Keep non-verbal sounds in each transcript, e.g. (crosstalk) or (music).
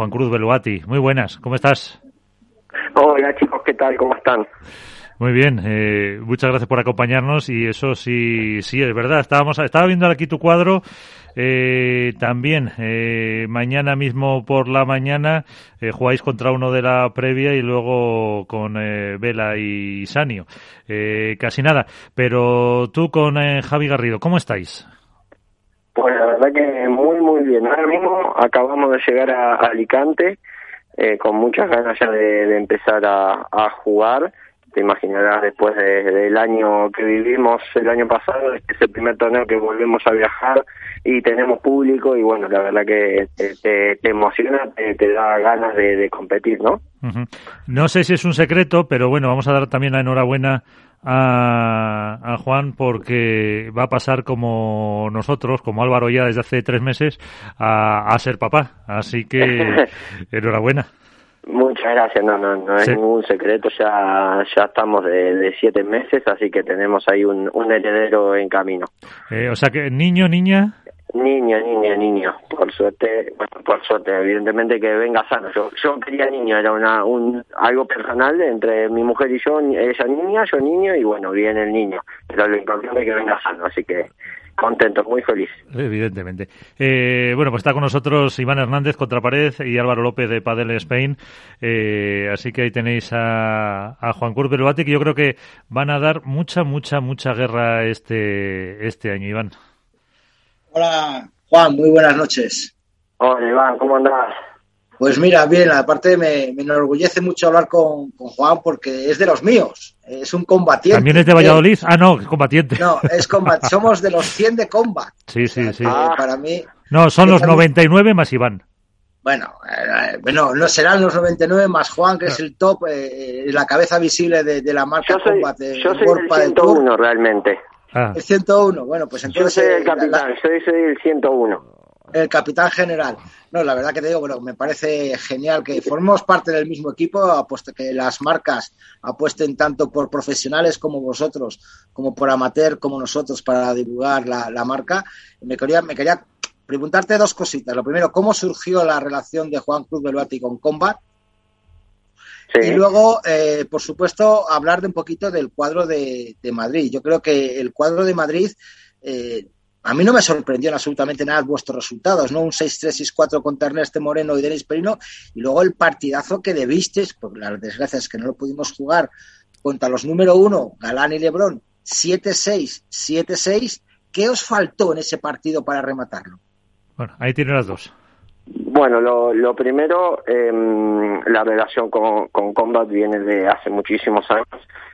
Juan Cruz Beluati. Muy buenas, ¿cómo estás? Hola chicos, ¿qué tal? ¿Cómo están? Muy bien, eh, muchas gracias por acompañarnos y eso sí, sí es verdad. Estábamos, estaba viendo aquí tu cuadro. Eh, también eh, mañana mismo por la mañana eh, jugáis contra uno de la previa y luego con eh, Vela y Sanio. Eh, casi nada. Pero tú con eh, Javi Garrido, ¿cómo estáis? Pues la verdad que bien. Ahora mismo acabamos de llegar a, Alicante eh, con muchas ganas ya de, empezar a, jugar te imaginarás después de, del año que vivimos el año pasado, este es el primer torneo que volvemos a viajar y tenemos público y bueno, la verdad que te, te, emociona, te, da ganas de, competir, ¿no? No sé si es un secreto, pero bueno, vamos a dar también la enhorabuena a, a, Juan porque va a pasar como nosotros, como Álvaro ya desde hace tres meses, a, a ser papá. Así que (laughs) enhorabuena. Muchas gracias, no, no, no es sí. ningún secreto, ya, ya estamos de, de, siete meses, así que tenemos ahí un, un heredero en camino. Eh, o sea que niño, niña. Niño, niño, niño. Por suerte, por suerte, evidentemente que venga sano. Yo, yo quería niño, era una, un, algo personal entre mi mujer y yo, ella niña, yo niño, y bueno, viene el niño. Pero lo importante es que venga sano, así que contento, muy feliz. Evidentemente. Eh, bueno, pues está con nosotros Iván Hernández, Contrapared, y Álvaro López de Padel Spain. Eh, así que ahí tenéis a, a Juan Cruz Beluati, que yo creo que van a dar mucha, mucha, mucha guerra este, este año, Iván. Hola, Juan, muy buenas noches. Hola, Iván, ¿cómo andás? Pues mira, bien, aparte me, me enorgullece mucho hablar con, con, Juan porque es de los míos, es un combatiente. ¿También es de Valladolid? Ah, no, es combatiente. No, es combat (laughs) somos de los 100 de combat. Sí, sí, o sea, sí. Ah. Para mí... No, son los 99 más Iván. Bueno, eh, bueno, no serán los 99 más Juan, que no. es el top, eh, la cabeza visible de, de la marca yo soy, Combat. De, yo soy el 101 realmente. Ah. El 101, bueno, pues entonces... Yo soy el capitán, la, soy, soy el 101 el capitán general. No, la verdad que te digo, bueno, me parece genial que formemos parte del mismo equipo, apuesto que las marcas apuesten tanto por profesionales como vosotros, como por amateur como nosotros para divulgar la, la marca. Me quería, me quería preguntarte dos cositas. Lo primero, ¿cómo surgió la relación de Juan Cruz Beluati con Combat? Sí. Y luego, eh, por supuesto, hablar de un poquito del cuadro de, de Madrid. Yo creo que el cuadro de Madrid eh, a mí no me sorprendió en absolutamente nada vuestros resultados, ¿no? Un 6-3-6-4 contra Ernesto Moreno y Denis Perino, y luego el partidazo que debisteis, por las desgracias que no lo pudimos jugar, contra los número uno, Galán y Lebrón, 7-6, 7-6. ¿Qué os faltó en ese partido para rematarlo? Bueno, ahí tiene las dos. Bueno, lo, lo primero, eh, la relación con, con, Combat viene de hace muchísimos años.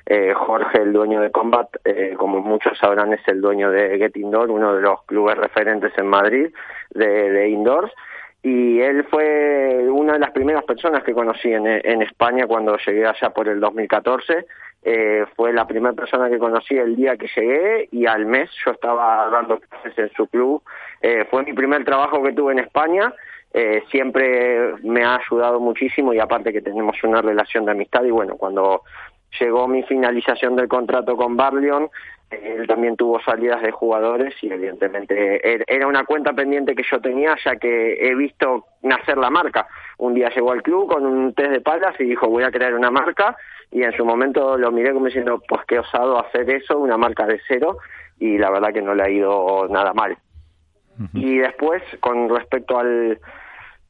Eh, Jorge, el dueño de Combat, eh, como muchos sabrán, es el dueño de Get Indoor, uno de los clubes referentes en Madrid de, de indoors. Y él fue una de las primeras personas que conocí en, en España cuando llegué allá por el 2014. Eh, fue la primera persona que conocí el día que llegué y al mes yo estaba dando clases en su club. Eh, fue mi primer trabajo que tuve en España eh, siempre me ha ayudado muchísimo y aparte que tenemos una relación de amistad y bueno, cuando llegó mi finalización del contrato con Barleon, eh, él también tuvo salidas de jugadores y evidentemente era una cuenta pendiente que yo tenía ya que he visto nacer la marca. Un día llegó al club con un test de palas y dijo voy a crear una marca y en su momento lo miré como diciendo pues qué osado hacer eso, una marca de cero y la verdad que no le ha ido nada mal. Uh -huh. Y después, con respecto al,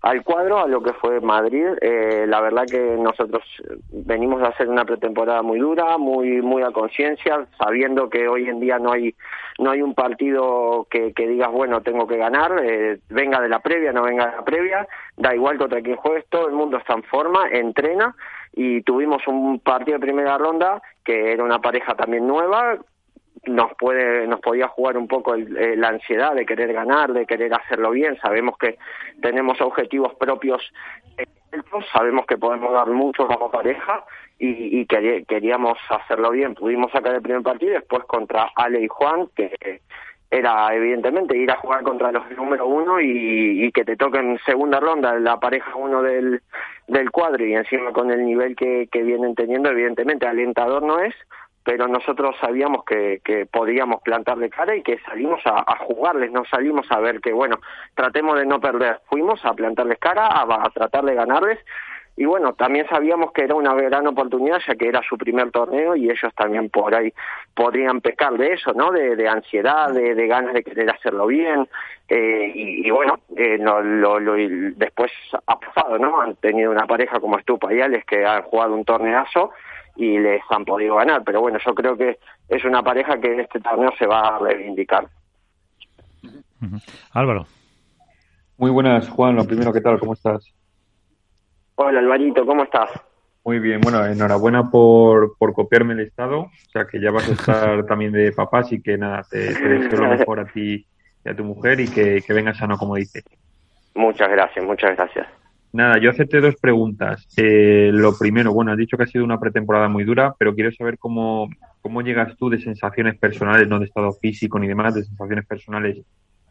al cuadro, a lo que fue Madrid, eh, la verdad que nosotros venimos a hacer una pretemporada muy dura, muy muy a conciencia, sabiendo que hoy en día no hay no hay un partido que, que digas, bueno, tengo que ganar, eh, venga de la previa, no venga de la previa, da igual contra quién juegues, todo el mundo está en forma, entrena, y tuvimos un partido de primera ronda que era una pareja también nueva, nos puede nos podía jugar un poco el, eh, la ansiedad de querer ganar de querer hacerlo bien. Sabemos que tenemos objetivos propios sabemos que podemos dar mucho como pareja y, y que, queríamos hacerlo bien. Pudimos sacar el primer partido después contra Ale y Juan que era evidentemente ir a jugar contra los número uno y, y que te toquen segunda ronda la pareja uno del, del cuadro y encima con el nivel que, que vienen teniendo evidentemente alentador no es pero nosotros sabíamos que, que podíamos plantarle cara y que salimos a, a, jugarles, no salimos a ver que, bueno, tratemos de no perder, fuimos a plantarles cara, a, tratar de ganarles y bueno, también sabíamos que era una gran oportunidad ya que era su primer torneo y ellos también por ahí podrían pecar de eso, ¿no? De, de ansiedad, de, de, ganas de querer hacerlo bien eh, y, y, bueno, eh, lo, lo, lo, después ha pasado, ¿no? Han tenido una pareja como Estupa y Alex que han jugado un torneazo y les han podido ganar, pero bueno, yo creo que es una pareja que en este torneo se va a reivindicar. Álvaro. Muy buenas, Juan. Lo primero, ¿qué tal? ¿Cómo estás? Hola Alvarito, ¿cómo estás? Muy bien, bueno, enhorabuena por, por copiarme el estado, o sea que ya vas a estar (laughs) también de papá, así que nada, te, te deseo lo mejor a ti y a tu mujer y que, que vengas sano, como dice. Muchas gracias, muchas gracias. Nada, yo hacerte dos preguntas. Eh, lo primero, bueno, has dicho que ha sido una pretemporada muy dura, pero quiero saber cómo, cómo llegas tú de sensaciones personales, no de estado físico ni demás, de sensaciones personales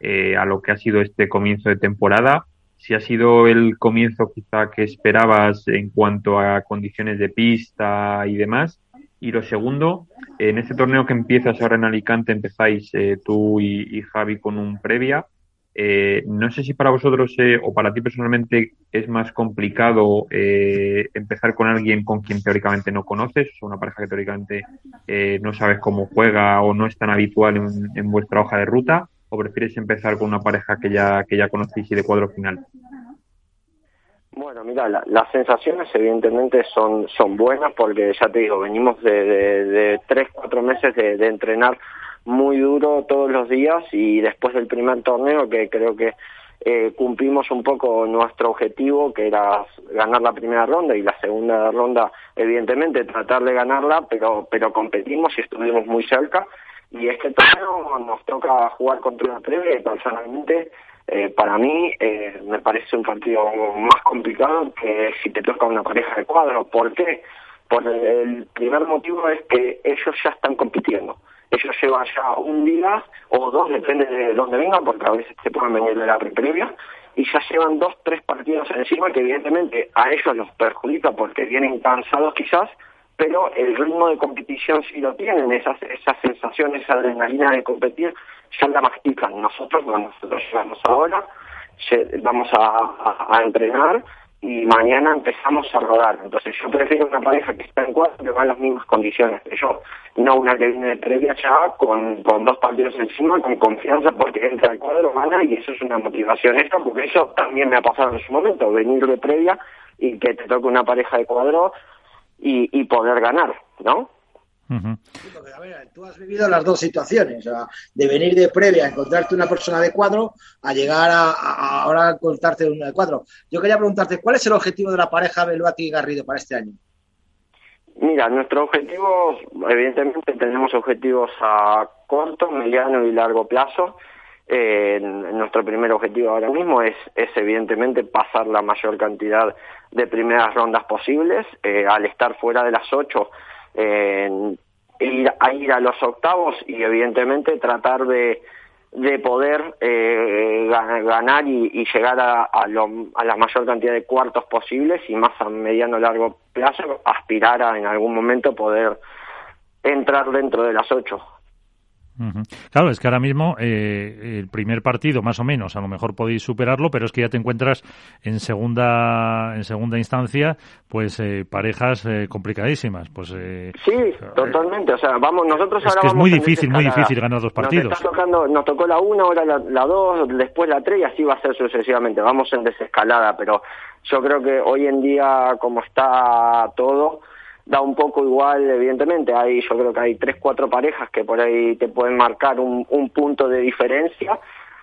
eh, a lo que ha sido este comienzo de temporada si ha sido el comienzo quizá que esperabas en cuanto a condiciones de pista y demás. Y lo segundo, en este torneo que empiezas ahora en Alicante, empezáis eh, tú y, y, Javi con un previa. Eh, no sé si para vosotros eh, o para ti personalmente es más complicado eh, empezar con alguien con quien teóricamente no conoces, o una pareja que teóricamente eh, no sabes cómo juega o no es tan habitual en, vuestra hoja de ruta, o prefieres empezar con una pareja que ya que ya conocéis y de cuadro final? Bueno, mira, la, las sensaciones evidentemente son son buenas porque ya te digo, venimos de, de, tres, cuatro meses de entrenar muy duro todos los días y después del primer torneo que creo que eh, cumplimos un poco nuestro objetivo que era ganar la primera ronda y la segunda ronda evidentemente tratar de ganarla pero pero competimos y estuvimos muy cerca y este torneo nos toca jugar contra una previa y personalmente eh, para mí eh, me parece un partido más complicado que si te toca una pareja de cuadro. ¿Por qué? Por el, el primer motivo es que ellos ya están compitiendo. Ellos llevan ya un día o dos, depende de dónde vengan, porque a veces se pueden venir de la previa, y ya llevan dos, tres partidos encima que evidentemente a ellos los perjudica porque vienen cansados quizás, pero el ritmo de competición sí lo tienen, esas, esas sensaciones, esa adrenalina de competir, ya la mastican. Nosotros, bueno, nosotros llegamos ahora, vamos a, entrenar y mañana empezamos a rodar. Entonces yo prefiero una pareja que está en cuatro que va en las mismas condiciones que yo, no una que viene de previa ya con, con dos partidos encima, con confianza porque entra al cuadro, gana y eso es una motivación extra porque eso también me ha pasado en su momento, venir de previa y que te toque una pareja de cuadro y poder ganar, ¿no? Uh -huh. sí, porque, a ver, tú has vivido las dos situaciones, o sea, de venir de previa a encontrarte una persona de cuadro a llegar a, a ahora a encontrarte una de cuadro. Yo quería preguntarte, ¿cuál es el objetivo de la pareja Beluati y Garrido para este año? Mira, nuestro objetivo, evidentemente tenemos objetivos a corto, mediano y largo plazo. Eh, nuestro primer objetivo ahora mismo es, es evidentemente pasar la mayor cantidad de primeras rondas posibles. Eh, al estar fuera de las ocho, eh, ir a ir a los octavos y evidentemente tratar de, de poder eh, ganar y, y llegar a, a, lo, a, la mayor cantidad de cuartos posibles y más a mediano largo plazo aspirar a en algún momento poder entrar dentro de las ocho. Uh -huh. Claro, es que ahora mismo eh, el primer partido, más o menos, a lo mejor podéis superarlo, pero es que ya te encuentras en segunda en segunda instancia, pues eh, parejas eh, complicadísimas. Pues eh, sí, totalmente. O sea, vamos, nosotros es ahora que es muy difícil, muy difícil ganar dos partidos. Nos, está tocando, nos tocó la una, ahora la, la dos, después la tres y así va a ser sucesivamente. Vamos en desescalada, pero yo creo que hoy en día, como está todo da un poco igual, evidentemente, hay, yo creo que hay tres, cuatro parejas que por ahí te pueden marcar un, un punto de diferencia,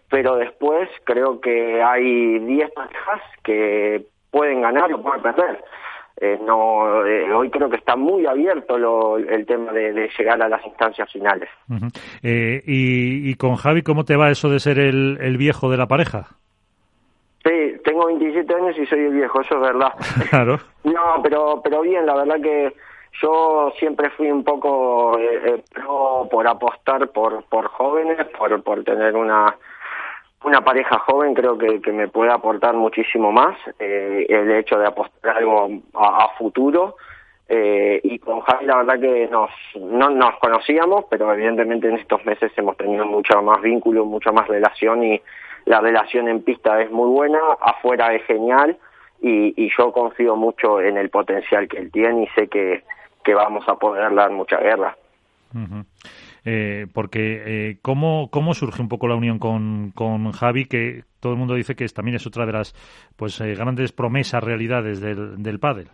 pero después creo que hay diez parejas que pueden ganar o pueden perder. Eh, no, eh, hoy creo que está muy abierto lo, el tema de, llegar a las instancias finales. Eh, y, y, con Javi, ¿cómo te va eso de ser el, el viejo de la pareja? Sí, tengo 27 años y soy el viejo, eso es verdad. (laughs) Claro. no, pero pero bien, la verdad que yo siempre fui un poco eh, eh, pro por apostar por por jóvenes, por por tener una una pareja joven creo que, que me puede aportar muchísimo más eh, el hecho de apostar algo a, a futuro Eh, y con Javi la verdad que nos, no nos conocíamos, pero evidentemente en estos meses hemos tenido mucho más vínculo, mucha más relación y la relación en pista es muy buena, afuera es genial y, y yo confío mucho en el potencial que él tiene y sé que, que vamos a poder dar mucha guerra. Eh, porque eh, ¿cómo, ¿cómo surge un poco la unión con, con Javi, que todo el mundo dice que también es otra de las pues eh, grandes promesas, realidades del, del pádel?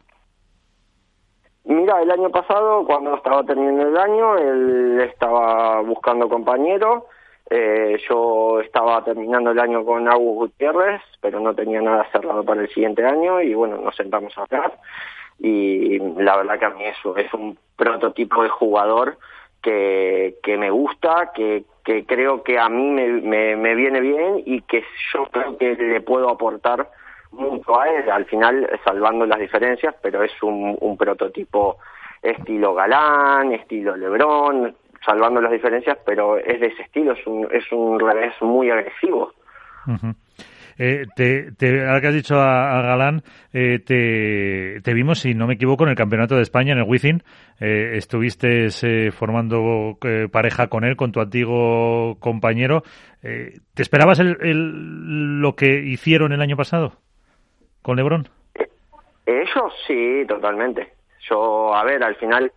Mira, el año pasado, cuando estaba terminando el año, él estaba buscando compañero. Eh, yo estaba terminando el año con Agus Gutiérrez, pero no tenía nada cerrado para el siguiente año y bueno, nos sentamos a hablar. Y la verdad que a mí eso es un prototipo de jugador que, que me gusta, que, que creo que a mí me, me, me viene bien y que yo creo que le puedo aportar mucho a él, al final salvando las diferencias, pero es un, un prototipo estilo Galán, estilo Lebrón, salvando las diferencias, pero es de ese estilo, es un, es un revés muy agresivo. Eh, te, te, ahora que has dicho a, a Galán, eh, te, te, vimos, si no me equivoco, en el Campeonato de España, en el Wizzing. Eh, estuviste eh, formando eh, pareja con él, con tu antiguo compañero. Eh, ¿Te esperabas el, el, lo que hicieron el año pasado? con Lebron? Ellos sí, totalmente. Yo, a ver, al final,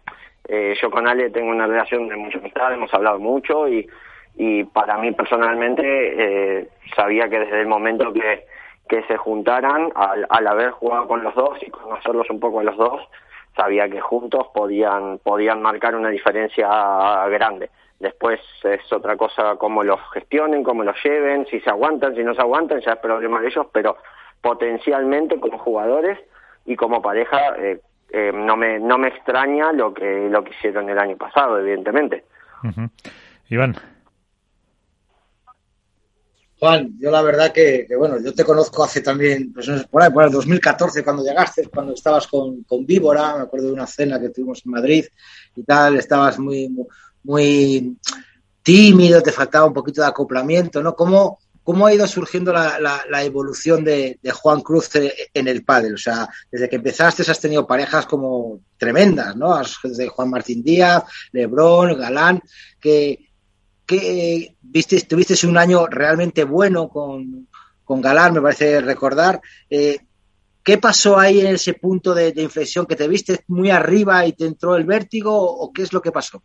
eh, yo con Ale tengo una relación de mucha amistad, hemos hablado mucho y, y para mí personalmente eh, sabía que desde el momento que, que se juntaran, al, al haber jugado con los dos y conocerlos un poco a los dos, sabía que juntos podían, podían marcar una diferencia grande. Después es otra cosa cómo los gestionen, cómo los lleven, si se aguantan, si no se aguantan, ya es problema de ellos, pero potencialmente como jugadores y como pareja eh, eh, no me no me extraña lo que lo que hicieron el año pasado evidentemente uh -huh. Iván Juan, yo la verdad que, que, bueno, yo te conozco hace también, pues por ahí, por el 2014, cuando llegaste, cuando estabas con, con Víbora, me acuerdo de una cena que tuvimos en Madrid y tal, estabas muy, muy, muy tímido, te faltaba un poquito de acoplamiento, ¿no? ¿Cómo, ¿Cómo ha ido surgiendo la, la, la evolución de, Juan Cruz en el pádel? O sea, desde que empezaste has tenido parejas como tremendas, ¿no? Desde Juan Martín Díaz, Lebrón, Galán, que, que viste, tuviste un año realmente bueno con, con Galán, me parece recordar. Eh, ¿Qué pasó ahí en ese punto de, inflexión que te viste muy arriba y te entró el vértigo o qué es lo que pasó?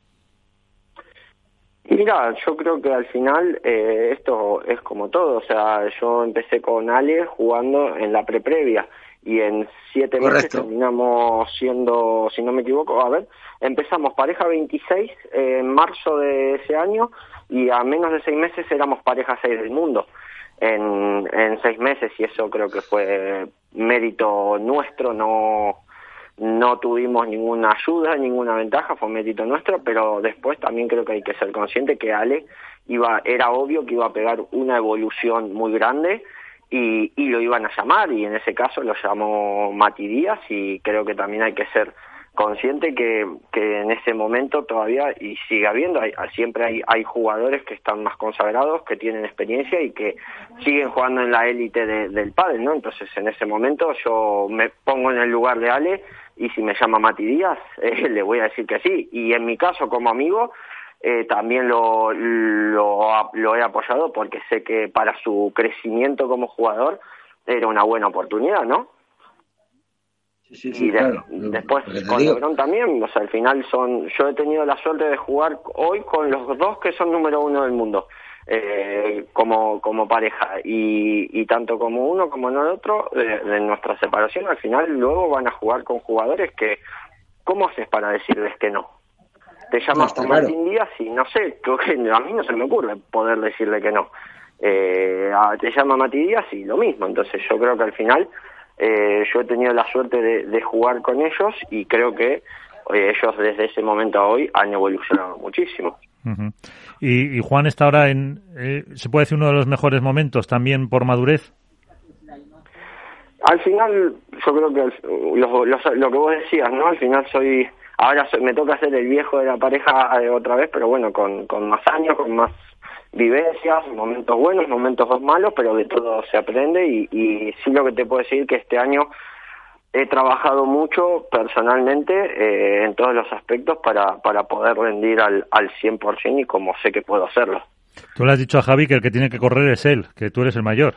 Mira, yo creo que al final eh, esto es como todo, o sea, yo empecé con Ale jugando en la pre-previa y en siete Correcto. meses terminamos siendo, si no me equivoco, a ver, empezamos pareja 26 eh, en marzo de ese año y a menos de seis meses éramos pareja 6 del mundo en, en seis meses y eso creo que fue mérito nuestro, no no tuvimos ninguna ayuda, ninguna ventaja, fue mérito nuestro, pero después también creo que hay que ser consciente que Ale iba, era obvio que iba a pegar una evolución muy grande y, y lo iban a llamar y en ese caso lo llamó Mati Díaz y creo que también hay que ser consciente que, que en ese momento todavía y sigue habiendo hay, siempre hay, hay jugadores que están más consagrados que tienen experiencia y que siguen jugando en la élite de, del pádel no entonces en ese momento yo me pongo en el lugar de Ale y si me llama Mati Díaz (laughs) eh, le voy a decir que sí y en mi caso como amigo eh, también lo, lo, lo he apoyado porque sé que para su crecimiento como jugador era una buena oportunidad no Sí, sí, sí, y de, claro. después con. Lebron también, o sea, al final son, yo he tenido la suerte de jugar hoy con los dos que son número uno del mundo, eh, como, como pareja, y, y tanto como uno como el otro, de, de, nuestra separación, al final luego van a jugar con jugadores que, ¿cómo haces para decirles que no? Te llamas no, Martín claro. Díaz y no sé, (laughs) a mí no se me ocurre poder decirle que no. Eh, te llama Mati Díaz y lo mismo, entonces yo creo que al final eh, yo he tenido la suerte de, de, jugar con ellos y creo que eh, ellos desde ese momento a hoy han evolucionado muchísimo. Uh -huh. y, y, Juan está ahora en, eh, se puede decir, uno de los mejores momentos también por madurez. Al final, yo creo que lo, lo, lo que vos decías, ¿no? Al final soy, ahora soy, me toca ser el viejo de la pareja eh, otra vez, pero bueno, con, con más años, con más vivencias, momentos buenos, momentos malos, pero de todo se aprende y, y sí lo que te puedo decir que este año he trabajado mucho personalmente eh, en todos los aspectos para, para poder rendir al, al 100% y como sé que puedo hacerlo. Tú le has dicho a Javi que el que tiene que correr es él, que tú eres el mayor.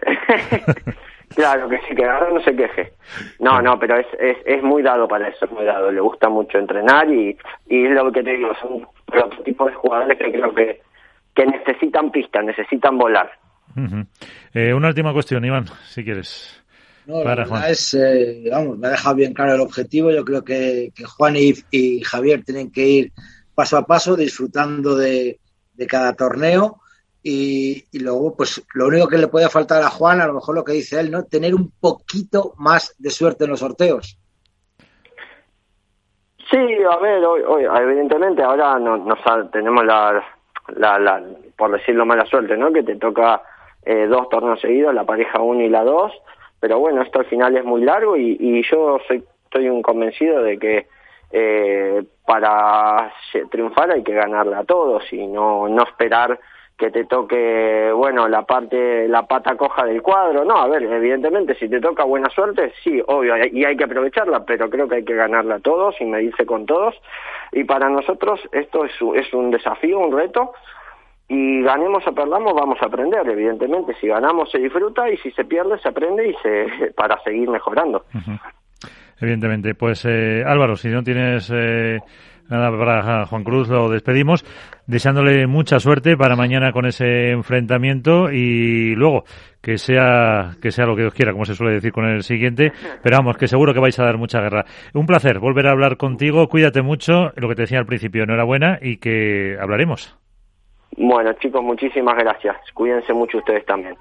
(laughs) claro, que sí, que ahora no se queje. No, no, pero es, es, es muy dado para eso, es muy dado. Le gusta mucho entrenar y, y es lo que te digo, son otro tipo de jugadores que creo que, que necesitan pistas, necesitan volar. eh, una última cuestión, Iván, si quieres. No, la verdad es, eh, vamos, me ha dejado bien claro el objetivo. Yo creo que, que Juan y, y, Javier tienen que ir paso a paso, disfrutando de, de cada torneo. Y, y, luego, pues lo único que le puede faltar a Juan, a lo mejor lo que dice él, ¿no? Tener un poquito más de suerte en los sorteos. Sí, a ver, hoy, hoy evidentemente ahora no, no tenemos la, la, la, por decirlo mala suerte, ¿no? Que te toca eh, dos torneos seguidos, la pareja 1 y la 2 pero bueno, esto al final es muy largo y, y yo soy, estoy un convencido de que eh, para triunfar hay que ganarla a todos y no, no esperar que te toque, bueno, la parte, la pata coja del cuadro. No, a ver, evidentemente, si te toca buena suerte, sí, obvio, y hay que aprovecharla, pero creo que hay que ganarla a todos y medirse con todos. Y para nosotros esto es, es un desafío, un reto, y ganemos o perdamos vamos a aprender evidentemente. Si ganamos se disfruta y si se pierde se aprende y se (laughs) para seguir mejorando. Evidentemente pues eh, Álvaro si no tienes eh, nada para Juan Cruz lo despedimos deseándole mucha suerte para mañana con ese enfrentamiento y luego que sea que sea lo que Dios quiera como se suele decir con el siguiente pero vamos que seguro que vais a dar mucha guerra. Un placer volver a hablar contigo cuídate mucho lo que te decía al principio enhorabuena y que hablaremos bueno, chicos, muchísimas gracias. Cuídense mucho ustedes también.